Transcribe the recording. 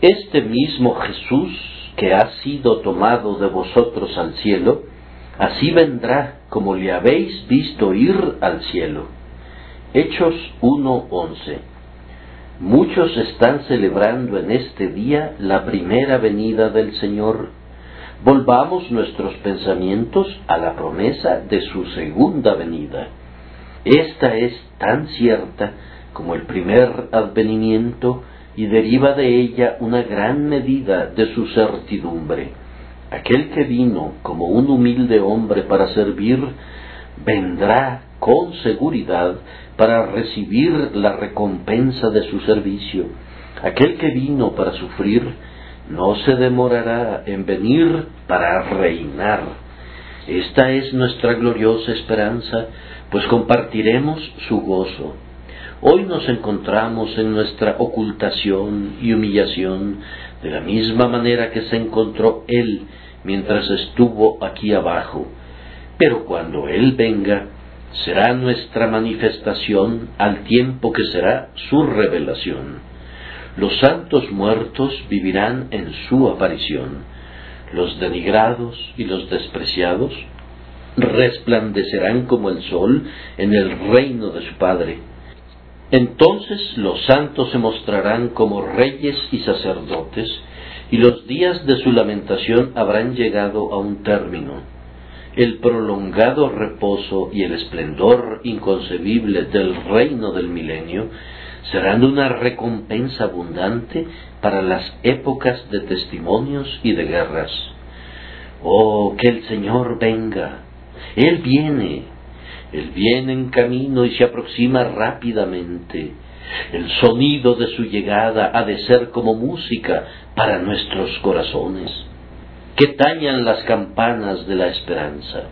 Este mismo Jesús que ha sido tomado de vosotros al cielo, así vendrá como le habéis visto ir al cielo. Hechos 1.11 Muchos están celebrando en este día la primera venida del Señor. Volvamos nuestros pensamientos a la promesa de su segunda venida. Esta es tan cierta como el primer advenimiento y deriva de ella una gran medida de su certidumbre. Aquel que vino como un humilde hombre para servir, vendrá con seguridad para recibir la recompensa de su servicio. Aquel que vino para sufrir, no se demorará en venir para reinar. Esta es nuestra gloriosa esperanza, pues compartiremos su gozo. Hoy nos encontramos en nuestra ocultación y humillación de la misma manera que se encontró Él mientras estuvo aquí abajo. Pero cuando Él venga, será nuestra manifestación al tiempo que será su revelación. Los santos muertos vivirán en su aparición. Los denigrados y los despreciados resplandecerán como el sol en el reino de su Padre entonces los santos se mostrarán como reyes y sacerdotes, y los días de su lamentación habrán llegado a un término. El prolongado reposo y el esplendor inconcebible del reino del milenio serán una recompensa abundante para las épocas de testimonios y de guerras. Oh, que el Señor venga. Él viene, él viene en camino y se aproxima rápidamente. El sonido de su llegada ha de ser como música para nuestros corazones. Que tañan las campanas de la esperanza.